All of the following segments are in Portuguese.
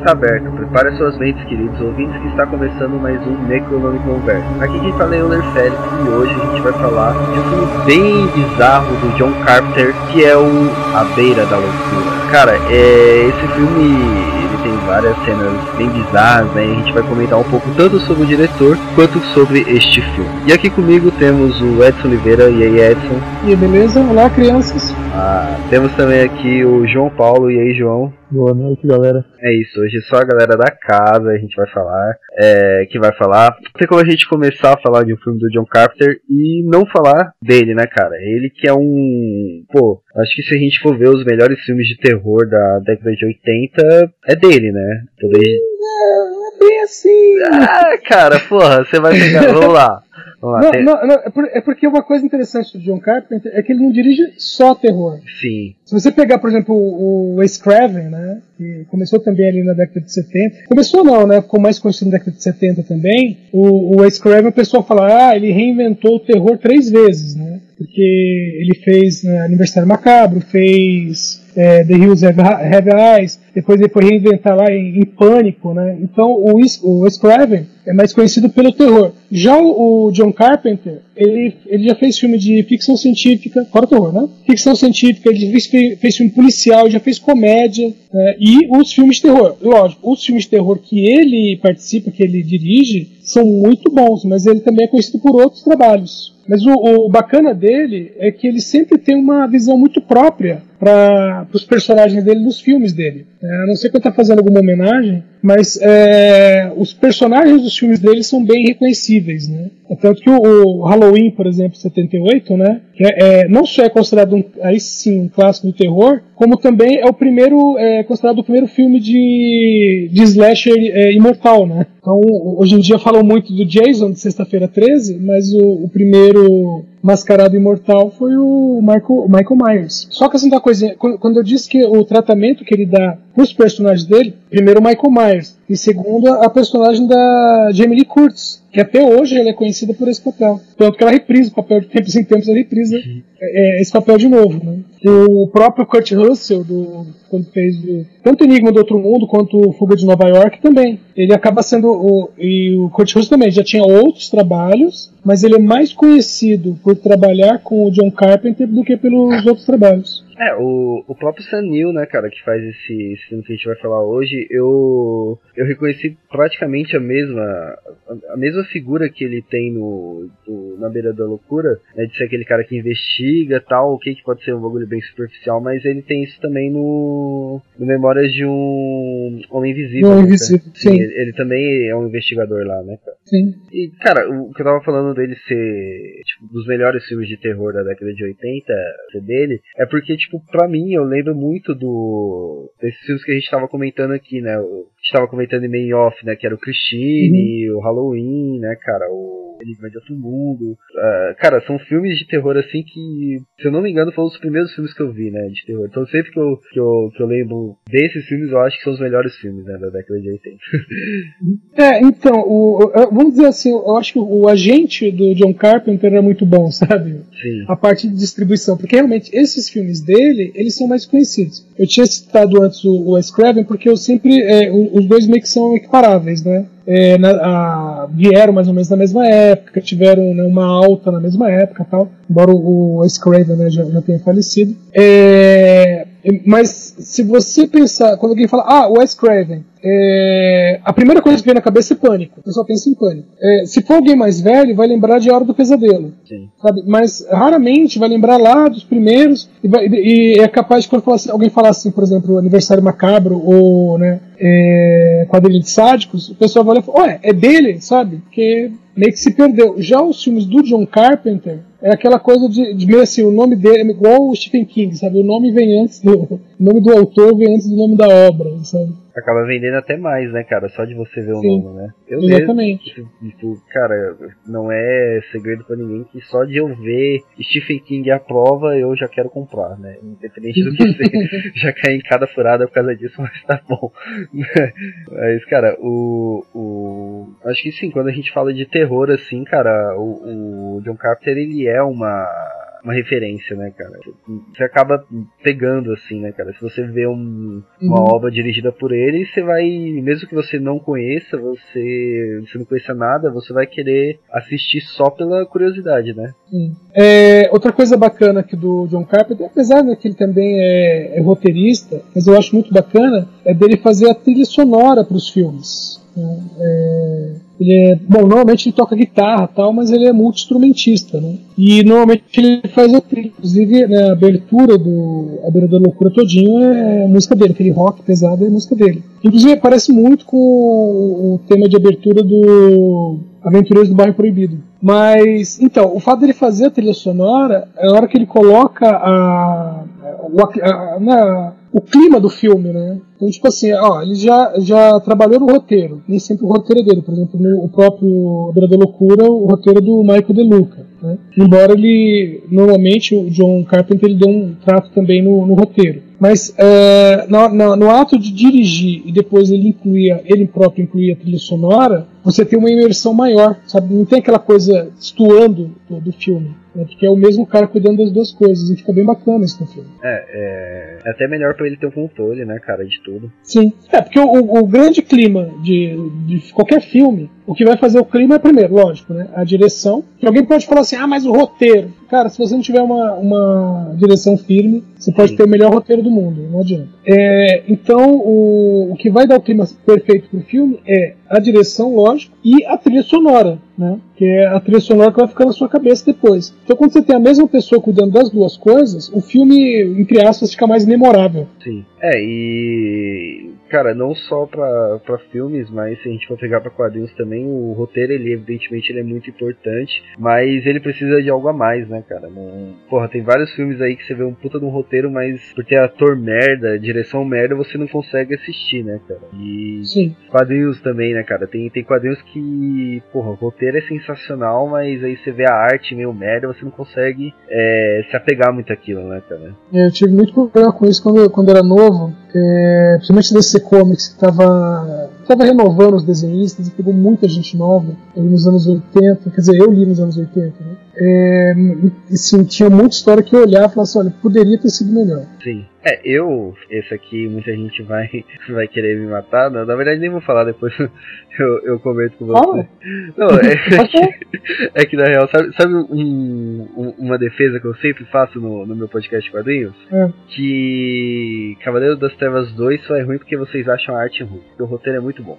Está aberto, prepare suas mentes, queridos ouvintes, que está começando mais um Necronome Conversa. Aqui quem fala é o Ler Félix e hoje a gente vai falar de um filme bem bizarro do John Carpenter, que é o A Beira da Loucura. Cara, é, esse filme tem várias cenas bem bizarras, né? E a gente vai comentar um pouco tanto sobre o diretor quanto sobre este filme. E aqui comigo temos o Edson Oliveira, e aí Edson. E beleza? Olá, crianças. Ah, temos também aqui o João Paulo, e aí João. Boa noite, galera. É isso, hoje só a galera da casa a gente vai falar, é, que vai falar. Tem como a gente começar a falar de um filme do John Carpenter e não falar dele, né, cara? Ele que é um. Pô, acho que se a gente for ver os melhores filmes de terror da década de 80, é dele, né? Talvez. Não, é bem assim. Ah, cara, porra, você vai pegar. Vamos lá. Não, tem- não, não, é, é porque uma coisa interessante do John Carpenter é que ele não dirige só terror. Sim. Se você pegar, por exemplo, o, o Wes Craven, né, que começou também ali na década de 70, começou não, né, ficou mais conhecido na década de 70 também, o, o Wes Craven, o pessoal fala, ah, ele reinventou o terror três vezes, né, porque ele fez né, Aniversário Macabro, fez é, The Hills Have, Have Eyes, depois ele foi reinventar lá em, em Pânico, né, então o o Wes Craven é mais conhecido pelo terror. Já o, o John Carpenter, ele, ele já fez filme de ficção científica, fora terror, né? Ficção científica, ele fez, fez filme policial, já fez comédia, né? e os filmes de terror. Lógico, os filmes de terror que ele participa, que ele dirige, são muito bons, mas ele também é conhecido por outros trabalhos. Mas o, o bacana dele é que ele sempre tem uma visão muito própria para os personagens dele nos filmes dele. É, a não ser que eu estou fazendo alguma homenagem, mas é, os personagens dos filmes dele são bem reconhecíveis, né? Tanto que o, o Halloween, por exemplo, 78, né? É, é, não só é considerado um, aí sim um clássico do terror, como também é o primeiro é considerado o primeiro filme de, de slasher é, imortal, né? Então hoje em dia falam muito do Jason de Sexta-feira 13, mas o, o primeiro mascarado imortal foi o Michael, Michael Myers. Só que assim da coisinha, quando eu disse que o tratamento que ele dá pros personagens dele, primeiro o Michael Myers, e segundo a personagem da Jamie Lee Curtis, que até hoje ela é conhecida por esse papel. Tanto que ela reprisa o papel de tempos em tempos, ela reprisa é, é, esse papel de novo. Né? O próprio Kurt Russell, do, quando fez o, tanto Enigma do Outro Mundo quanto o Fuga de Nova York também. Ele acaba sendo. O, e o Kurt Russell também já tinha outros trabalhos, mas ele é mais conhecido por trabalhar com o John Carpenter do que pelos outros trabalhos. É, o, o próprio Sam Neill, né, cara, que faz esse, esse filme que a gente vai falar hoje, eu eu reconheci praticamente a mesma a, a mesma figura que ele tem no, do- na beira da loucura, né, de ser aquele cara que investiga tal, o que que pode ser um bagulho bem superficial, mas ele tem isso também no, no Memórias de um Homem Invisível. Homem né, Invisível, cara? sim. Ele, ele também é um investigador lá, né, cara? Sim. E, cara, o que eu tava falando dele ser, tipo, dos melhores filmes de terror da década de 80, ser dele, é porque, tipo, pra mim, eu lembro muito do. desses filmes que a gente tava comentando aqui, né? A gente tava comentando em main off, né? Que era o Christine, o Halloween, né, cara? O Enigma de Outro Mundo. Ah, cara, são filmes de terror assim que, se eu não me engano, foram os primeiros filmes que eu vi, né? De terror. Então sempre que eu, que eu, que eu lembro desses filmes, eu acho que são os melhores filmes, né? Da década de 80. É, então, o, vamos dizer assim, eu acho que o agente do John Carpenter é muito bom, sabe? Sim. a parte de distribuição, porque realmente esses filmes dele, eles são mais conhecidos. Eu tinha citado antes o, o Wes Craven porque eu sempre, é, os dois meio que são equiparáveis, né? É, na- a- vieram mais ou menos na mesma época, tiveram né, uma alta na mesma época, tal. Embora o, o Craven né, já, já tenha falecido. É, mas se você pensar, quando alguém fala, ah, Wes Craven, é, a primeira coisa que vem na cabeça é pânico. O pessoal pensa em pânico. É, se for alguém mais velho, vai lembrar de A Hora do Pesadelo? Mas raramente vai lembrar lá dos primeiros e, vai- e é capaz de quando falar assim- alguém falar assim, por exemplo, aniversário macabro ou né, é, quadrilha de sádicos, o pessoal vai olhar e falar, ué, é dele, sabe? Porque meio que se perdeu. Já os filmes do John Carpenter é aquela coisa de, de meio assim, o nome dele é igual o Stephen King, sabe? O nome vem antes do. O nome do autor vem antes do nome da obra, sabe? Acaba vendendo até mais, né, cara? Só de você ver o Sim. nome, né? Eu Exatamente. Mesmo, tipo, cara, não é segredo pra ninguém que só de eu ver Stephen King à prova eu já quero comprar, né? Independente do que seja. já caí em cada furada por causa disso, mas tá bom. mas, cara, o, o. Acho que sim, quando a gente fala de terror, assim, cara, o, o John Carpenter ele é uma uma referência, né, cara? Você acaba pegando, assim, né, cara? Se você vê um, uma Uhum. obra dirigida por ele, você vai, mesmo que você não conheça, você, você não conheça nada, você vai querer assistir só pela curiosidade, né? Sim. É, outra coisa bacana aqui do John Carpenter, apesar de que ele também é, é roteirista, mas eu acho muito bacana, é dele fazer a trilha sonora para os filmes. É, ele é, bom, normalmente ele toca guitarra tal, mas ele é multi-instrumentista, né? E normalmente ele faz a trilha, inclusive né, a abertura do A Beira da Loucura todinho é música dele, aquele rock pesado é música dele. Inclusive parece muito com o, o tema de abertura do Aventureiros do Bairro Proibido. Mas, então, o fato dele fazer a trilha sonora, é a hora que ele coloca a, o, a- a- na- o clima do filme, né? Então, tipo assim, ó, ele já, já trabalhou no roteiro, nem sempre o roteiro é dele. Por exemplo, no o próprio Beira da Loucura, o roteiro é do Michael De Luca. Né? Embora ele, normalmente, o John Carpenter ele deu um trato também no, no roteiro. Mas é, na- na- no ato de dirigir e depois ele incluir, a- ele próprio incluir a trilha sonora, você tem uma imersão maior, sabe? Não tem aquela coisa estuando do, do filme, né? porque é o mesmo cara cuidando das duas coisas e fica bem bacana isso no filme. É, é, é até melhor pra ele ter o controle, né, cara, de tudo. Sim. É, porque o, o- o grande clima de, de qualquer filme, o que vai fazer o clima é primeiro, lógico, né? A direção. Que alguém pode falar assim, ah, mas o roteiro. Cara, se você não tiver uma, uma direção firme, você pode Sim. ter o melhor roteiro do mundo, não adianta. É, então, o, o que vai dar o clima perfeito pro filme é a direção, lógico, e a trilha sonora, né? Que é a trilha sonora que vai ficar na sua cabeça depois. Então, quando você tem a mesma pessoa cuidando das duas coisas, o filme, entre aspas, fica mais memorável. Sim. É, e. Cara, não só pra, pra filmes, mas se a gente for pegar pra quadrinhos também, o roteiro, ele, evidentemente, ele é muito importante, mas ele precisa de algo a mais, né, cara? Não... Porra, tem vários filmes aí que você vê um puta de um roteiro, mas por ter ator merda, direção merda, você não consegue assistir, né, cara? E. Sim. Quadrinhos também, né, cara? Tem, tem quadrinhos que, porra, o roteiro é sensacional, mas aí você vê a arte meio merda, você não consegue é, se apegar muito àquilo, né, cara? Eu tive muito problema com isso quando, quando era novo, é, principalmente DC Comics, que estava tava renovando os desenhistas e pegou muita gente nova ali nos anos 80, quer dizer, eu li nos anos 80, né? É, e sim, tinha muita história que eu olhava e falava assim, olha, poderia ter sido melhor. Sim. É, eu, esse aqui, muita gente vai, vai querer me matar. Não, na verdade, nem vou falar depois. Eu, eu comento com você. Fala. Não, é, Pode falar. é que na real, sabe, sabe um- um- uma defesa que eu sempre faço no, no meu podcast de quadrinhos? É. Que Cavaleiro das Trevas 2 só é ruim porque vocês acham a arte ruim. Porque o roteiro é muito bom.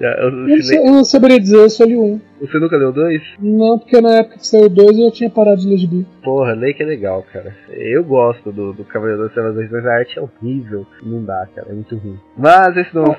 Já, eu- Eu nem- eu saberia dizer, eu só li um. você nunca leu dois? Não, porque na época que saiu dois eu tinha parado de ler gibi. Porra, lei que é legal, cara. Eu gosto do, do Cavaleiro das Trevas 2, mas a arte é horrível. Não dá, cara. É muito ruim. Mas esse não é um.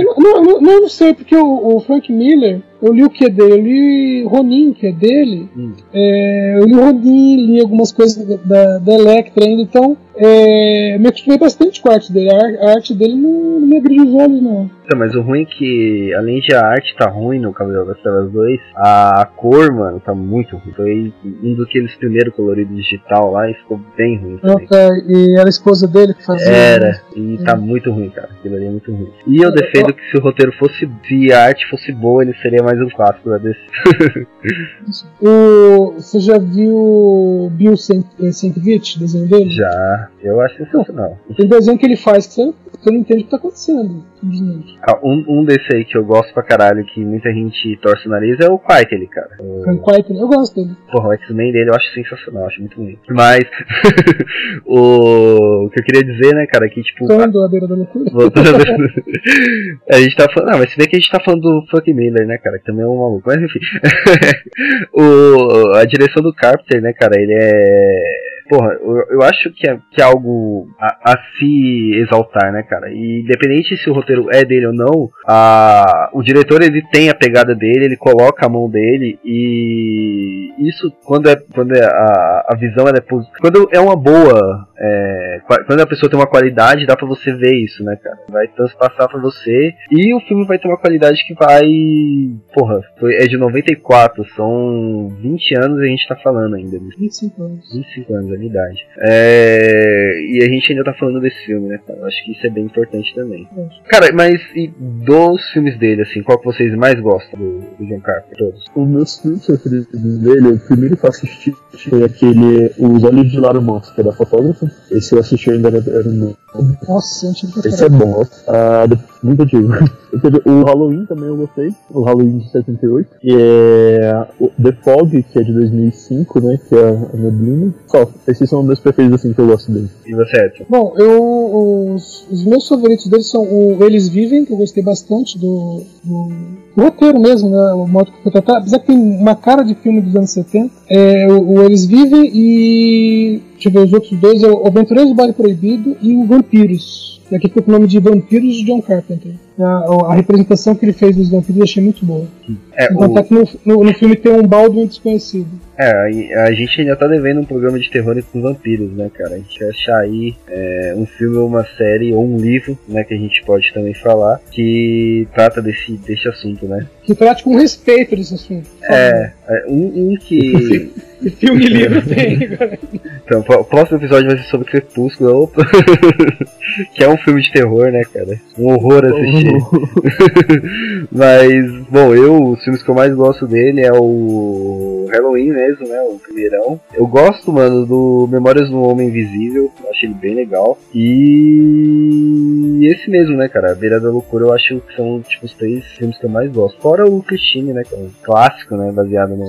Eu não, não, não, sei, porque o, o Frank Miller, eu li o que dele? Eu li Ronin, que é dele. Hum. É, eu li Ronin, li algumas coisas da, da Electra ainda, então é, me acostumei bastante com a arte dele. A, a arte dele não, não me abriu os olhos, não. Então, mas o ruim é que, além de a arte tá ruim no Cavaleiro das Trevas 2, a cor, mano, tá muito ruim. Foi um daqueles primeiros coloridos digital lá e ficou bem ruim também. Tá, e era a esposa dele que fazia. Era, e tá muito ruim, cara. Aquilo ali é muito ruim. E eu defendo que se o roteiro fosse. Se a arte fosse boa, ele seria mais um clássico da DC. O, você já viu Bill Sienkiewicz, desenho dele? Já, eu acho sensacional. Tem desenho que ele faz que você, você não entende o que tá acontecendo. Ah, Um, um desse aí que eu gosto pra caralho, que muita gente torce o nariz, é o Quake, cara. O- Frank White, eu gosto dele. Porra, o X-Men dele eu acho sensacional, acho muito bonito. Mas, o, o que eu queria dizer, né, cara, que tipo. Quando a beira da loucura. Voltando a gente tá falando. Não, mas se bem que a gente tá falando do Frank Miller, né, cara? Que também é um maluco. Mas enfim. o, a direção do Carpenter, né, cara, ele é. Porra, eu, eu acho que é, que é algo a, a, se exaltar, né, cara? E independente se o roteiro é dele ou não, a, o diretor ele tem a pegada dele, ele coloca a mão dele e isso quando é quando é a, a visão é quando é uma boa é, quando a pessoa tem uma qualidade, dá pra você ver isso, né, cara? Vai transpassar pra você. E o filme vai ter uma qualidade que vai. Porra, foi, é de 94, são 20 anos e a gente tá falando ainda. 25 anos. 25 anos, é a minha idade. É, e a gente ainda tá falando desse filme, né, cara? Eu acho que isso é bem importante também. Cara, mas e dos filmes dele, assim, qual que vocês mais gostam do, do John Carpenter? Todos? Os meus filmes preferidos dele, o primeiro que eu assisti foi aquele Os Olhos de Lara Moss, que é da fotógrafa. Esse eu assisti ainda era no. Nossa, antigo Esse é bom, ah, muito antigo. O Halloween também eu gostei, o Halloween de 78. E é o The Fog, que é de 2005, né? Que é a Neblina. Só, esses são meus preferidos assim que eu gosto dele. E você, Edson? Bom, eu. Os, os, meus favoritos deles são o Eles Vivem, que eu gostei bastante do, do o roteiro mesmo, né? O modo que foi tratado. Apesar que tem uma cara de filme dos anos 70. É, o, o Eles Vivem e. Deixa eu ver os outros dois: é o Aventureiros do Baile Proibido e o Vampiros. E aqui ficou com o nome de Vampiros de John Carpenter. A, a, representação que ele fez dos vampiros eu achei muito boa. É, o... que no, no, no, filme tem um Baldwin desconhecido. É, a, a, gente ainda tá devendo um programa de terror com vampiros, né, cara? A gente vai achar aí é, um filme ou uma série ou um livro, né, que a gente pode também falar, que trata desse, desse assunto, né? Que trate com respeito desse assunto. É, é um, um que. filme livro tem, Então, o próximo episódio vai ser sobre Crepúsculo, que é um filme de terror, né, cara? Um horror assistir. Mas, bom, eu, os filmes que eu mais gosto dele é o Halloween mesmo, né? O primeirão. Eu gosto, mano, do Memórias do Homem Invisível. Eu achei ele bem legal. E esse mesmo, né, cara? A Beira da Loucura eu acho que são, tipo, os três filmes que eu mais gosto. Fora o Christine, né? Que é um clássico, né? Baseado no,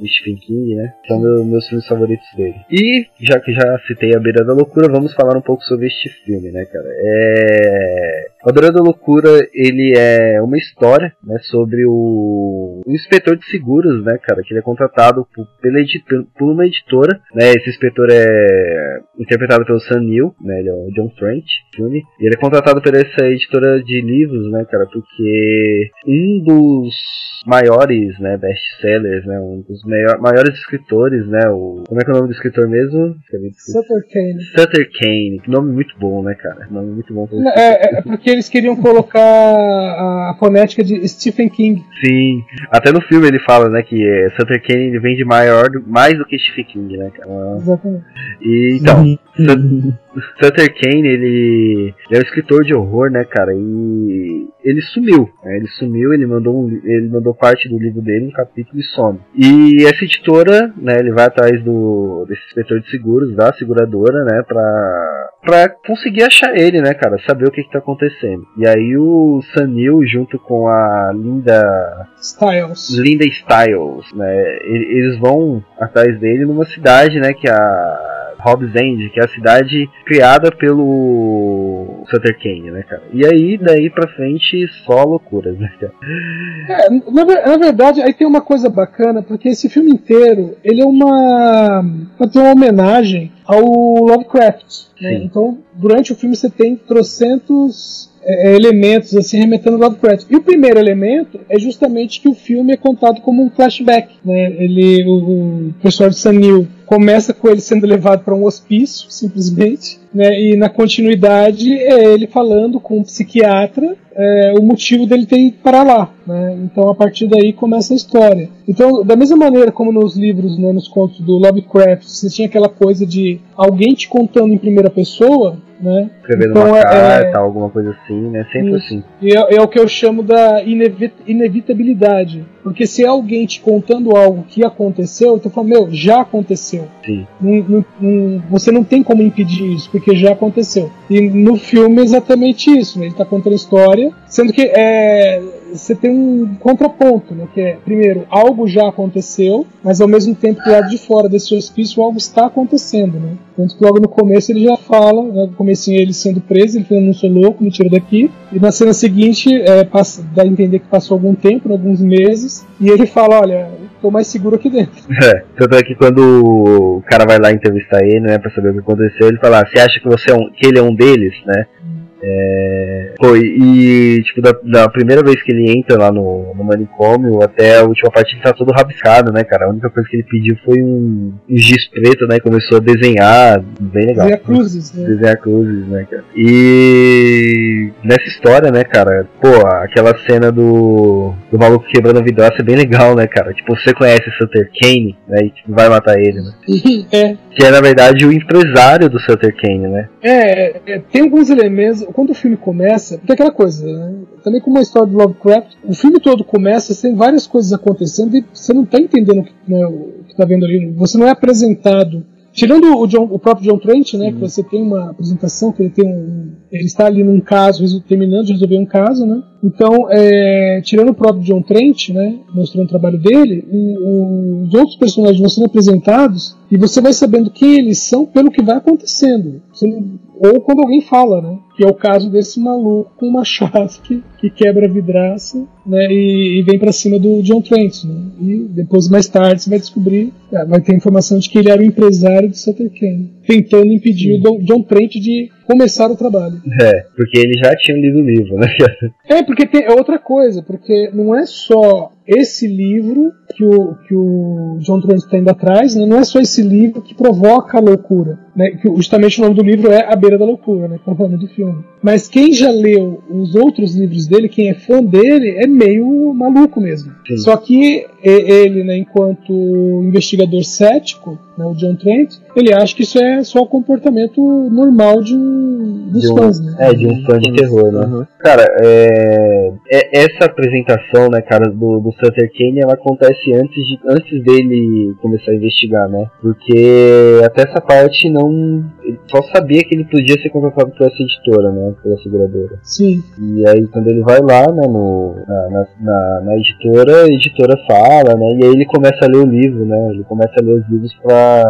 no Stephen King, né? São meus filmes favoritos dele. E, já que já citei A Beira da Loucura, vamos falar um pouco sobre este filme, né, cara? É... A Beira da Loucura, ele é uma história, né, sobre o, o inspetor de seguros, né, cara, que ele é contratado por, pela editor, por uma editora, né, esse inspetor é interpretado pelo Sam Neill, né, ele é o John filme, e ele é contratado por essa editora de livros, né, cara, porque um dos maiores, né, best-sellers, né, um dos maior, maiores escritores, né, o... Como é que é o nome do escritor mesmo? Sutter Kane. Sutter Kane, que nome muito bom, né, cara? Nome muito bom. É, é, porque eles queriam colocar a fonética de Stephen King. Sim, até no filme ele fala, né, que é, Sutter Kane ele vem de maior, mais do que Stephen King, né, cara? Exatamente. E, então, Sutter Kane, ele, ele é um escritor de horror, né, cara? E ele sumiu, né? Ele sumiu, ele mandou, um, ele mandou parte do livro dele, um capítulo e some. E essa editora, né, ele vai atrás do desse inspetor de seguros, da seguradora, né, pra, pra conseguir achar ele, né, cara? Saber o que que tá acontecendo. E aí o Sanil, junto com a Linda... Styles. Linda Styles, né? Eles vão atrás dele numa cidade, né, que a Hobbs End, que é a cidade criada pelo Sutter Kane, né, cara? E aí, daí pra frente, só loucuras, né, cara? É, na, na, verdade, aí tem uma coisa bacana, porque esse filme inteiro, ele é uma... uma homenagem ao Lovecraft, né? Então, durante o filme você tem trocentos é, é, elementos assim remetendo ao Lovecraft. E o primeiro elemento é justamente que o filme é contado como um flashback. Né? Ele, o, o pessoal de Sanil começa com ele sendo levado para um hospício, simplesmente, né? e na continuidade é ele falando com um psiquiatra é, o motivo dele ter ido para lá. Né? Então a partir daí começa a história. Então, da mesma maneira como nos livros, né, nos contos do Lovecraft, você tinha aquela coisa de alguém te contando em primeira pessoa, né? Escrevendo então, uma é, carta, é, alguma coisa assim, né? Sempre isso. assim. E é, é, o que eu chamo da inevit inevitabilidade. Porque se é alguém te contando algo que aconteceu, tu fala, meu, já aconteceu. Sim. Não, não, você não tem como impedir isso, porque já aconteceu. E no filme é exatamente isso, né? Ele tá contando a história, sendo que é você tem um contraponto, né? Que é, primeiro, algo já aconteceu, mas ao mesmo tempo do lado de fora desse hospício algo está acontecendo, né? Tanto que logo no começo ele já fala, né, no começo ele sendo preso, ele falando, não sou louco, me tira daqui. E na cena seguinte, é, passa, dá a entender que passou algum tempo, alguns meses, e ele fala, olha, tô mais seguro aqui dentro. É, tanto é que quando o cara vai lá entrevistar ele, né, pra saber o que aconteceu, ele fala, ah, você acha que você é um, que ele é um deles, né? É... Pô, e, tipo, da, da, primeira vez que ele entra lá no, no manicômio até a última parte ele tá todo rabiscado, né, cara? A única coisa que ele pediu foi um, um giz preto, né? Começou a desenhar, bem legal. Desenhar cruzes, né? Desenhar cruzes, né, cara? E nessa história, né, cara, pô, aquela cena do, do maluco quebrando a vidraça é bem legal, né, cara? Tipo, você conhece Sutter Kane, né? E tipo, vai matar ele, né? é. Que é, na verdade, o empresário do Sutter Kane, né? É, é tem alguns elementos quando o filme começa, porque é aquela coisa, né? também como a história do Lovecraft, o filme todo começa, tem várias coisas acontecendo e você não está entendendo o que, né, o que tá vendo ali. Você não é apresentado Tirando o, John, o, próprio John Trent, né, uhum. que você tem uma apresentação que ele tem um, ele está ali num caso, terminando de resolver um caso, né? Então, é, tirando o próprio John Trent, né, mostrando o trabalho dele, o, os outros personagens vão sendo apresentados e você vai sabendo quem eles são pelo que vai acontecendo. Ou quando alguém fala, né? Que é o caso desse maluco com uma chave que, que quebra a vidraça né, e, e vem para cima do John Trent. Né? E depois, mais tarde, você vai descobrir, é, vai ter informação de que ele era o empresário de Sutter Kane, tentando impedir Sim. o John Trent de começar o trabalho. É, porque ele já tinha lido o livro, né? é, porque tem é outra coisa, porque não é só esse livro que o, que o John Trent está indo atrás, né? não é só esse livro que provoca a loucura. Né? Que justamente o nome do livro é A Beira da Loucura, né? é o nome do filme. Mas quem já leu os outros livros dele, quem é fã dele, é meio maluco mesmo. Sim. Só que ele, né, enquanto investigador cético, né, o John Trent, ele acha que isso é só o comportamento normal de um, dos de um, fãs, né? É, de um fã de terror, né? Uhum. Cara, é, é, essa apresentação, né, cara, do, do Sutter Kane, ela acontece antes, de, antes dele começar a investigar, né? Porque até essa parte não... Ele só sabia que ele podia ser contratado por essa editora, né? Pela seguradora. Sim. E aí, quando ele vai lá, né, no, na, na, na editora, a editora fala, né? E aí ele começa a ler o livro, né? Ele começa a ler os livros pra,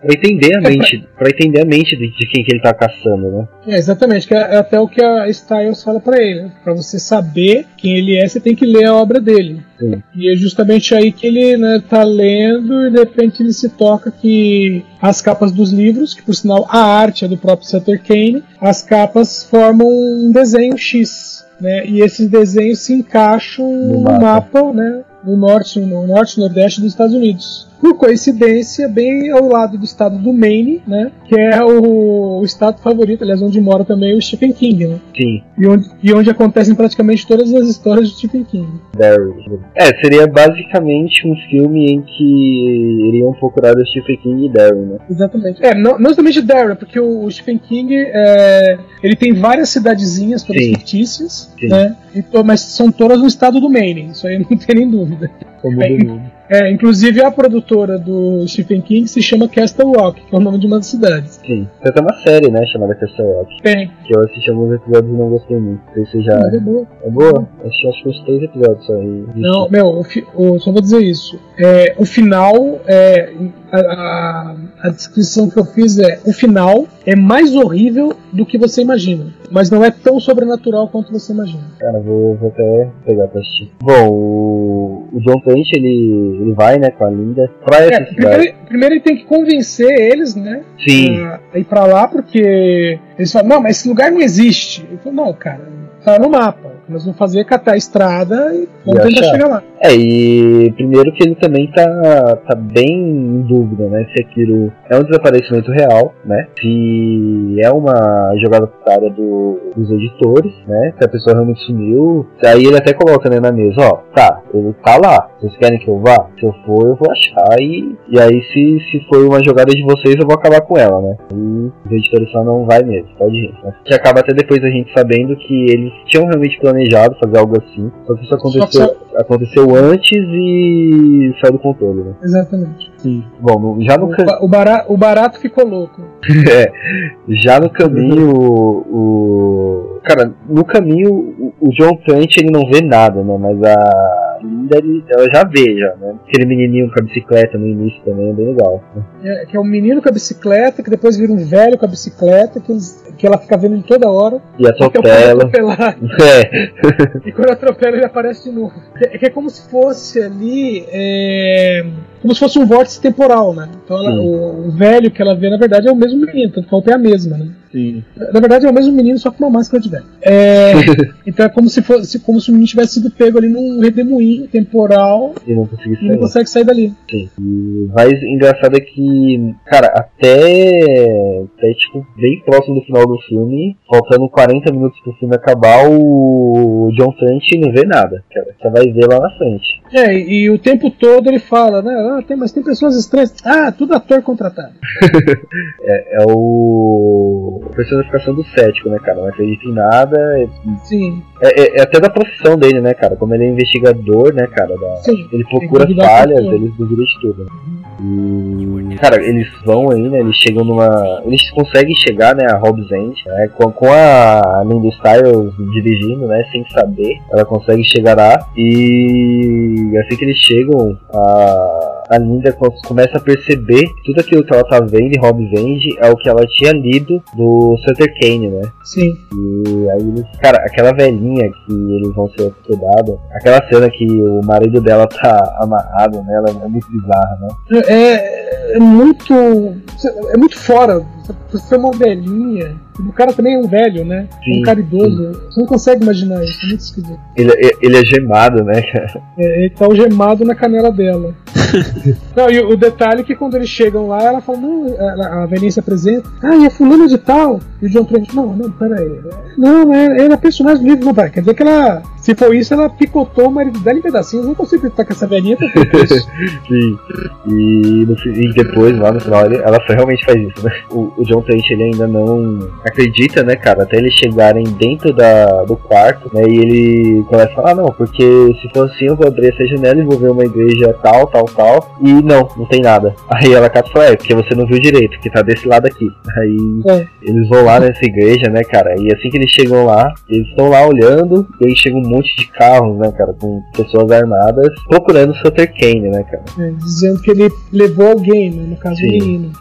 pra entender a mente, pra entender a mente de, de quem que ele tá caçando, né? É, exatamente, que é até o que a Styles fala para ele. Né? Para você saber quem ele é, você tem que ler a obra dele. Sim. E é justamente aí que ele né, tá lendo e de repente ele se toca que as capas dos livros, que por sinal a arte é do próprio Sutter Kane, as capas formam um desenho X. Né, e esses desenhos se encaixam no, no mapa. mapa né, no norte, no norte e nordeste dos Estados Unidos por coincidência, bem ao lado do estado do Maine, né? Que é o, o estado favorito, aliás, onde mora também o Stephen King, né? Sim. E onde, e onde acontecem praticamente todas as histórias do Stephen King. É, seria basicamente um filme em que iriam procurar o Stephen King e Daryl, né? Exatamente. É, não, não somente Daryl, porque o, o Stephen King é, ele tem várias cidadezinhas, todas Sim. fictícias, Sim. né? E, mas são todas no estado do Maine, isso aí não tem nem dúvida. Como é, é, inclusive a produtora do Stephen King se chama Castle Rock, que é o nome de uma das cidades. Sim. Tem até uma série, né, chamada Castle Rock. Tem. Que eu assisti alguns episódios e não gostei muito. Não sei se já. Mas é boa. É boa? Assisti acho que uns três episódios só aí. Não, meu, o... só vou dizer isso. É, o final é. A, a, a descrição que eu fiz é: o final é mais horrível do que você imagina. Mas não é tão sobrenatural quanto você imagina. Cara, vou, vou até pegar pra assistir. Bom, o, o John Trent, ele, ele vai, né, com a Linda pra essa é. Primeiro, primeiro, ele tem que convencer eles, né? Sim. A, a ir pra lá, porque eles falam, não, mas esse lugar não existe. Ele falou, não, cara, tá no mapa. Nós vamos fazer é catar a estrada e vamos tentar chegar lá. É, e primeiro que ele também tá, tá bem em dúvida, né? Se aquilo é um desaparecimento real, né? Se é uma jogada putaria do, dos editores, né? Se a pessoa realmente sumiu. Aí ele até coloca né, na mesa, ó, tá, ele tá lá. Vocês querem que eu vá? Se eu for, eu vou achar. E, e aí, se, se for uma jogada de vocês, eu vou acabar com ela, né? E os editores só não vai mesmo, pode ir. Né? Que acaba até depois a gente sabendo que eles tinham realmente planejado fazer algo assim. Só que isso aconteceu, aconteceu antes e saiu do controle, né? Exatamente. Sim. Bom, no- já no, O, ca- ba- o, barato, o barato ficou louco. é, já no caminho, o. Cara, no caminho, o, o John Trent ele não vê nada, né? Mas a Linda ele- ela já vê, já, né? Aquele menininho com a bicicleta no início também é bem legal. É, que é um menino com a bicicleta, que depois vira um velho com a bicicleta, que, eles- que ela fica vendo ele toda hora. E cara atropela. É, E quando atropela, ele aparece de novo. Que é, que é como se fosse ali. é, como se fosse um vórtice temporal, né? Então ela- o, o velho que ela vê, na verdade, é o mesmo menino, tanto que a roupa é a mesma, né? Sim. Na verdade, é o mesmo menino, só com uma máscara de velho. É, então é como se fosse como se o menino tivesse sido pego ali num redemoinho temporal e não e não consegue sair dali. Sim. E o mais engraçado é que, cara, até, até tipo, bem próximo do final do filme, faltando 40 minutos pro filme acabar, o John Trent não vê nada, cara. Você vai ver lá na frente. É, e, e o tempo todo ele fala, né? Ah, tem, mas tem pessoas estranhas. Ah, tudo ator contratado. É o. a personificação do cético, né, cara? Não acredita em nada. É, Sim, é- é até da profissão dele, né, cara? Como ele é investigador, né, cara? da- sim. Ele procura duvidar falhas, de tudo. ele duvida de tudo. né? E, cara, eles vão aí, né? Eles chegam numa. Eles conseguem chegar, né, a Hobbs End, né? Com, com a Linda Styles dirigindo, né? Sem saber. Ela consegue chegar lá. E assim que eles chegam, a, a Linda co- começa a perceber que tudo aquilo que ela tá vendo em Hobbs End é o que ela tinha lido do Sutter Kane, né? Sim. E aí eles. Cara, aquela velhinha que eles vão ser hospedados, aquela cena que o marido dela tá amarrado nela é muito bizarra, né? É, é muito. É muito fora. Você é uma velhinha. O cara também é um velho, né? Sim, um cara idoso. Você não consegue imaginar isso. É muito esquisito. Ele, ele é gemado, né, cara? É, ele tá algemado na canela dela. não, e o, o detalhe é que quando eles chegam lá, ela fala, não, a, a velhinha se apresenta, ah, e é fulano de tal. E o John Trent, não, não, peraí. Não, é, ela é personagem do livro, não, pera, quer dizer que ela, se for isso, ela picotou o marido dela em pedacinhos. Eu não consigo acreditar que essa velhinha tá feito isso. Sim. E, no e depois, lá no final, ele- ela realmente faz isso, né? O, o John Trent, ele ainda não acredita, né, cara? Até eles chegarem dentro da, do quarto, né? E ele começa a falar, ah, não, porque se for assim, eu vou abrir essa janela e vou ver uma igreja tal, tal, tal. E não, não tem nada. Aí ela cata e fala, é, porque você não viu direito, que tá desse lado aqui. Aí É. eles vão lá nessa igreja, né, cara? E assim que eles chegam lá, eles estão lá olhando, e aí chega um monte de carros, né, cara, com pessoas armadas, procurando o Sutter Kane, né, cara? É, dizendo que ele levou alguém, né, no caso Sim. o menino.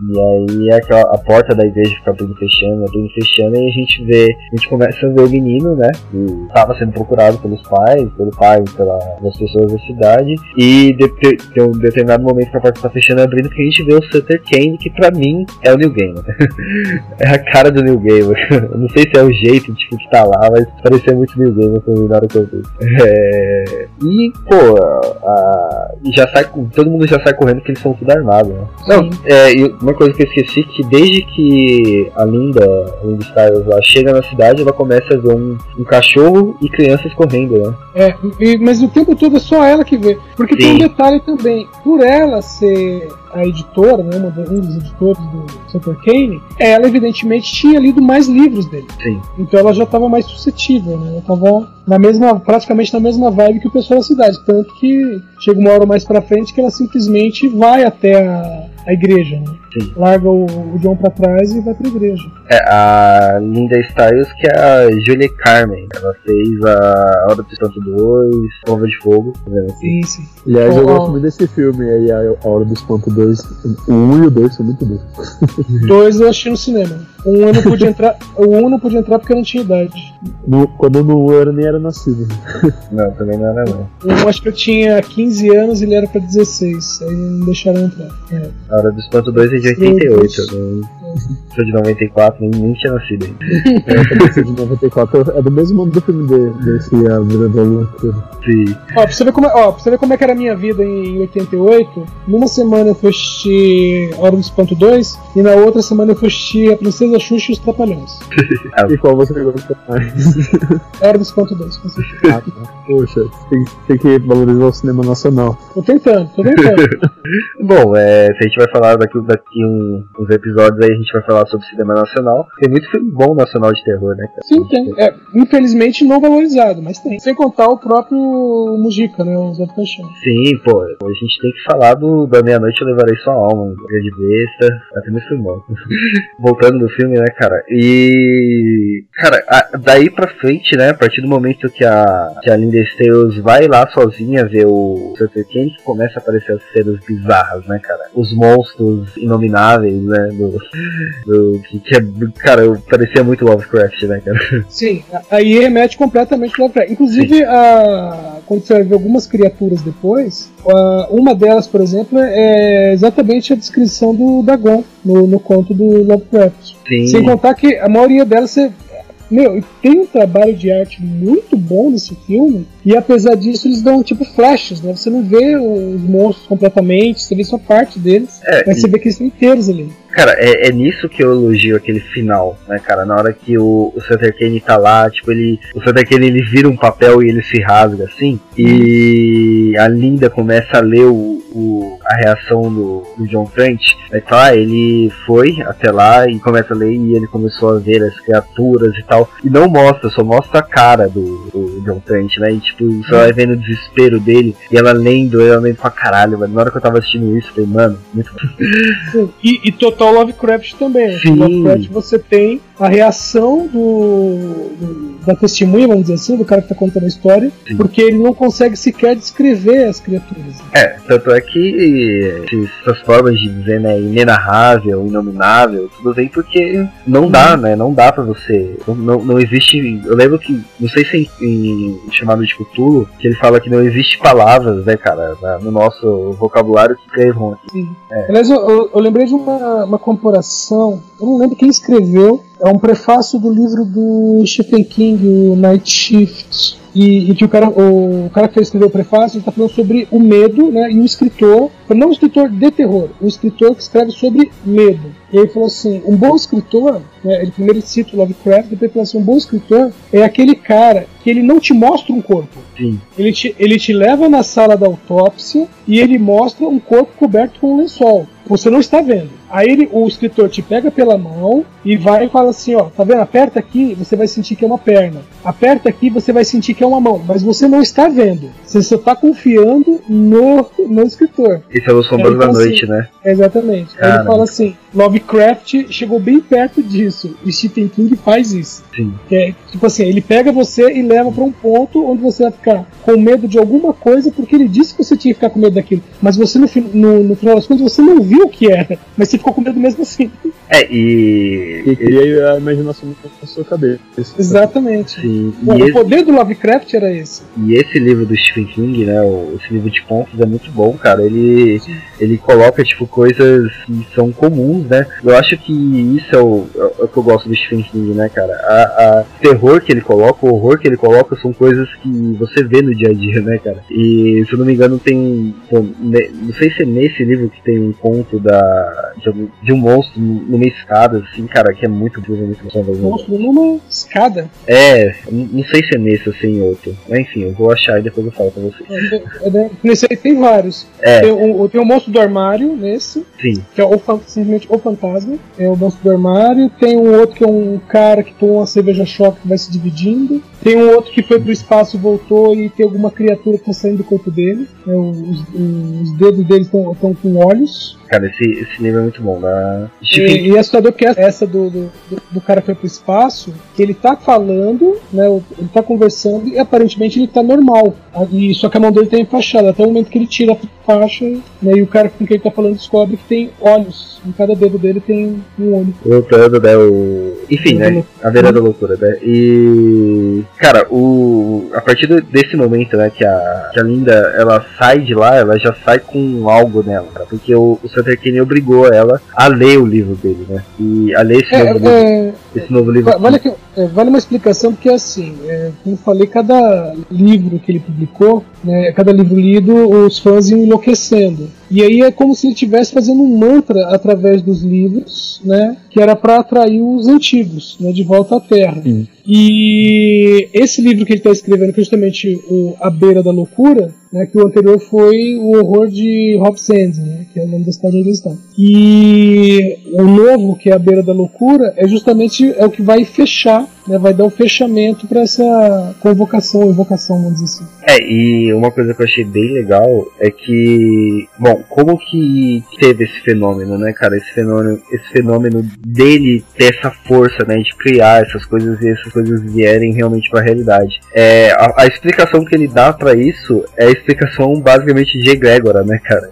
E aí aquela, a porta da igreja fica abrindo e fechando, abrindo e fechando, e a gente vê, a gente começa a ver o menino, né? Que estava sendo procurado pelos pais, pelo pai, pela- pelas pessoas da cidade. E de, tem um determinado momento que a porta tá fechando e abrindo que a gente vê o Sutter Kane, que pra mim é o New Gamer. é a cara do New Gamer. Eu não sei se é o jeito tipo, que tá lá, mas parecia muito New Gamer pra mim na hora que eu vi. É, E, pô, a- e já sai, com- todo mundo já sai correndo porque eles são tudo armados, né? Não, Sim. é, e uma coisa que eu esqueci que desde que a Linda, a Linda Styles, ela chega na cidade, ela começa a ver um, um cachorro e crianças correndo, né? É, e- mas o tempo todo é só ela que vê. Porque tem um Sim. detalhe também. Por ela ser a editora, né, uma um dos editores do Sutter Kane, ela evidentemente tinha lido mais livros dele. Sim. Então ela já estava mais suscetível, né? Ela estava na mesma, praticamente na mesma vibe que o pessoal da cidade. Tanto que chega uma hora mais pra frente que ela simplesmente vai até a, a igreja, né? Sim. Larga o, o John pra trás e vai pra igreja. É a Linda Styles, que é a Julie Carmen. Ela fez a Hora do Espanto 2, Prova de Fogo. aqui? Sim, sim. Aliás, eu Oh. gosto muito desse filme aí, A a Hora do Espanto 2. O 1 e o 2 são muito bons. Dois eu assisti no cinema. Um eu não pude entrar. O um eu não pude entrar porque eu não tinha idade. No- quando eu não era, nem era nascido. Não, também não era não. Um acho que eu tinha 15 anos e ele era pra 16. Aí não deixaram entrar. É. A Hora do Espanto 2 é de 88. Eu não- sou de 94, nem, nem tinha nascido ainda. É, de 94. É do mesmo ano do filme de, desse A Vida da Lua. Sim. Ó, pra você, ver como é, ó, pra você ver como é que era a minha vida em 88, numa semana eu fui assistir Hora do Espanto 2 e na outra semana eu fui assistir A Princesa Xuxa e os Trapalhões. E qual você gosta mais? Hora do Espanto 2, com certeza. Ah, tá. Poxa, tem, tem que valorizar o cinema nacional. Tô tentando, tô tentando. Bom, é, se a gente vai falar daqui, daqui um, uns episódios aí, a gente vai falar sobre cinema nacional. Tem muito filme bom nacional de terror, né, cara? Sim, tem. É, infelizmente não valorizado, mas tem. Sem contar o próprio Mujica, né? O Zé do Caixão. Sim, pô, a gente tem que falar do Da Meia-Noite Eu Levarei Sua Alma, um grande besta. Até muito filme bom. Voltando no filme, né, cara? E. Cara, a- daí pra frente, né, a partir do momento que a, que a Linda Stales vai lá sozinha ver o Sutter Kane, que começa a aparecer as cenas bizarras, né, cara? Os monstros inomináveis, né? Do, do, que, que é, cara, parecia muito Lovecraft, né, cara? Sim, aí remete completamente ao Lovecraft. Inclusive, a, quando você vai ver algumas criaturas depois, a- uma delas, por exemplo, é exatamente a descrição do Dagon no, no conto do Lovecraft. Sim. Sem contar que a maioria delas você. Meu, e tem um trabalho de arte muito bom nesse filme, e apesar disso eles dão tipo flashes, né? Você não vê os monstros completamente, você vê só parte deles, É, mas você vê que eles estão inteiros ali. Cara, é, é nisso que eu elogio aquele final, né, cara? Na hora que o, o Sutter Kane tá lá, tipo, ele. O Sutter Kane ele vira um papel e ele se rasga assim. E a Linda começa a ler o, o- a reação do, do John Trent. É claro, ele foi até lá e começa a ler e ele começou a ver as criaturas e tal. E não mostra, só mostra a cara do, do John Trent, né? E tipo, você vai vendo o desespero dele e ela lendo, ela lendo pra caralho, mano. Na hora que eu tava assistindo isso, eu falei, mano, muito E, e total Lovecraft também. Sim. Lovecraft você tem a reação do, do- da testemunha, vamos dizer assim, do cara que tá contando a história, Sim. porque ele não consegue sequer descrever as criaturas. É, tanto é que essas formas de dizer, né, inenarrável, inominável, tudo vem porque não dá, né, não dá pra você, não, não, existe, eu lembro que, não sei se em, em chamado de Cthulhu, que ele fala que não existe palavras, né, cara, na- no nosso vocabulário que escrevam aqui. Aliás, eu, eu- eu lembrei de uma, uma comparação, eu não lembro quem escreveu, é um prefácio do livro do Stephen King, o Night Shift. E, e que o cara, o, cara que escreveu o prefácio está falando sobre o medo, né? E o escritor, não o escritor de terror, o escritor que escreve sobre medo. E ele falou assim: um bom escritor, né, ele primeiro cita o Lovecraft, depois ele falou assim: um bom escritor é aquele cara que ele não te mostra um corpo. Sim. Ele te, ele te leva na sala da autópsia e ele mostra um corpo coberto com um lençol. Você não está vendo. Aí ele, o escritor te pega pela mão e vai e fala assim, ó, tá vendo? Aperta aqui, você vai sentir que é uma perna. Aperta aqui, você vai sentir que é uma mão. Mas você não está vendo. Você só está confiando no, no escritor. Esse é Os Sombras É, da então, Noite, assim, né? Exatamente. Aí ele fala assim: Lovecraft chegou bem perto disso. E Stephen King faz isso. Sim. É, tipo assim, ele pega você e leva pra um ponto onde você vai ficar com medo de alguma coisa porque ele disse que você tinha que ficar com medo daquilo. Mas você, no, no, no final das contas, você não viu o que era. Mas você ficou com medo mesmo assim. É, e... E cria a imaginação na sua cabeça. Exatamente. Sim, Bom, e o esse- poder do Lovecraft era esse. E esse livro do Stephen King, né, o- esse livro de contos é muito bom, cara. Ele, ele coloca, tipo, coisas que são comuns, né? Eu acho que isso é o, é o que eu gosto do Stephen King, né, cara? A, a terror que ele coloca, o horror que ele coloca são coisas que você vê no dia a dia, né, cara? E, se eu não me engano, tem... pô, ne- não sei se é nesse livro que tem um conto da, de, um- de um monstro numa escada, assim, cara, que é muito, muito, muito assombradoso. Monstro numa escada. É, não sei se é nesse ou se é em outro. Mas, enfim, eu vou achar e depois eu falo pra vocês. É, Nesse aí tem vários. É. Tem, o, tem o monstro do armário nesse. Sim, que é o, simplesmente o fantasma, é o monstro do armário. Tem um outro que é um cara que toma uma cerveja choque que vai se dividindo. Tem um outro que foi pro espaço e voltou e tem alguma criatura que tá saindo do corpo dele. É, os, os dedos dele estão com olhos. cara, esse, esse livro é muito bom. Né? Stephen E, e é assustador que essa do, do, do- cara que foi pro espaço, que ele tá falando, né? Ele tá conversando e aparentemente ele tá normal. Ah, E, só que a mão dele tá enfaixada. Até o momento que ele tira a faixa, né, e o cara com quem ele tá falando descobre que tem olhos. Em cada dedo dele tem um olho. voltando, né? O... Enfim, né? A Beira da Loucura, né? E. Cara, o. A partir desse momento, né, que a, que a Linda ela sai de lá, ela já sai com algo nela, cara. Porque o, o Sutter Kane obrigou ela a ler o livro dele, né? E a ler esse É, novo livro. é, Esse novo livro. va- vale, que- é, vale uma explicação, porque assim, é, como eu falei, cada livro que ele publicou, né, cada livro lido, os fãs iam enlouquecendo. E aí é como se ele estivesse fazendo um mantra através dos livros, né? Que era para atrair os antigos, né? De volta à Terra. Sim. E esse livro que ele está escrevendo, que é justamente o A Beira da Loucura, né, que o anterior foi o horror de Hobbs End, né, que é o nome da cidade onde eles estão. E o novo, que é A Beira da Loucura, é justamente é o que vai fechar, né, vai dar o fechamento para essa convocação, invocação, vamos dizer assim. É, e uma coisa que eu achei bem legal é que, bom, como que teve esse fenômeno, né, cara? Esse fenômeno, esse fenômeno dele ter essa força, né, de criar essas coisas e essas coisas vierem realmente para a realidade. É, a, a explicação que ele dá para isso é explicação basicamente de egrégora, né, cara?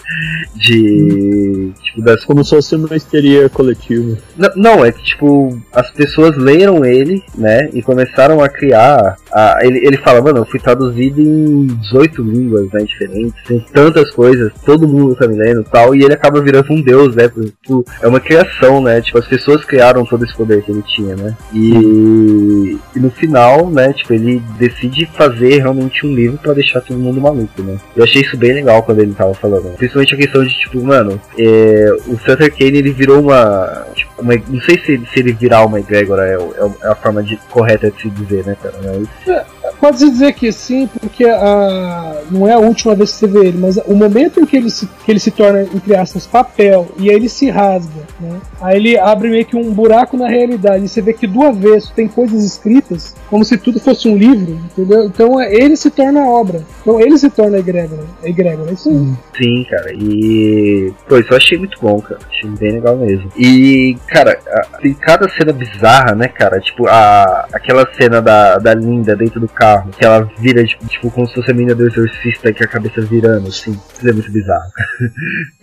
De. Tipo, das. Como se fosse uma histeria coletiva. Não, não, é que, tipo, as pessoas leram ele, né, e começaram a criar. A, ele, ele fala, mano, eu fui traduzido em 18 línguas, né, diferentes, tem tantas coisas, todo mundo tá me lendo e tal, e ele acaba virando um deus, né, tipo, é uma criação, né, tipo, as pessoas criaram todo esse poder que ele tinha, né, e, e no final, né, tipo, ele decide fazer realmente um livro para deixar todo mundo maluco, né. Eu achei isso bem legal quando ele tava falando, principalmente a questão de, tipo, mano, é, o Sutter Kane, ele virou uma, tipo, uma, não sei se, se ele virar uma egrégora é, é é a forma de, correta de se dizer, né, cara, mas... Pode-se dizer que sim, porque a, não é a última vez que você vê ele, mas o momento em que ele se, que ele se torna, entre aspas, papel, e aí ele se rasga, né? Aí ele abre meio que um buraco na realidade, e você vê que do avesso tem coisas escritas, como se tudo fosse um livro, entendeu? Então é, ele se torna obra. Então ele se torna egrégora. Egrégora, é isso aí. Sim, cara, e. Pô, isso eu achei muito bom, cara. Achei bem legal mesmo. E, cara, tem cada cena bizarra, né, cara? Tipo, a, aquela cena da, da Linda dentro do carro, que ela vira, tipo, tipo, como se fosse a menina do exorcista que a cabeça virando, assim. Isso é muito bizarro.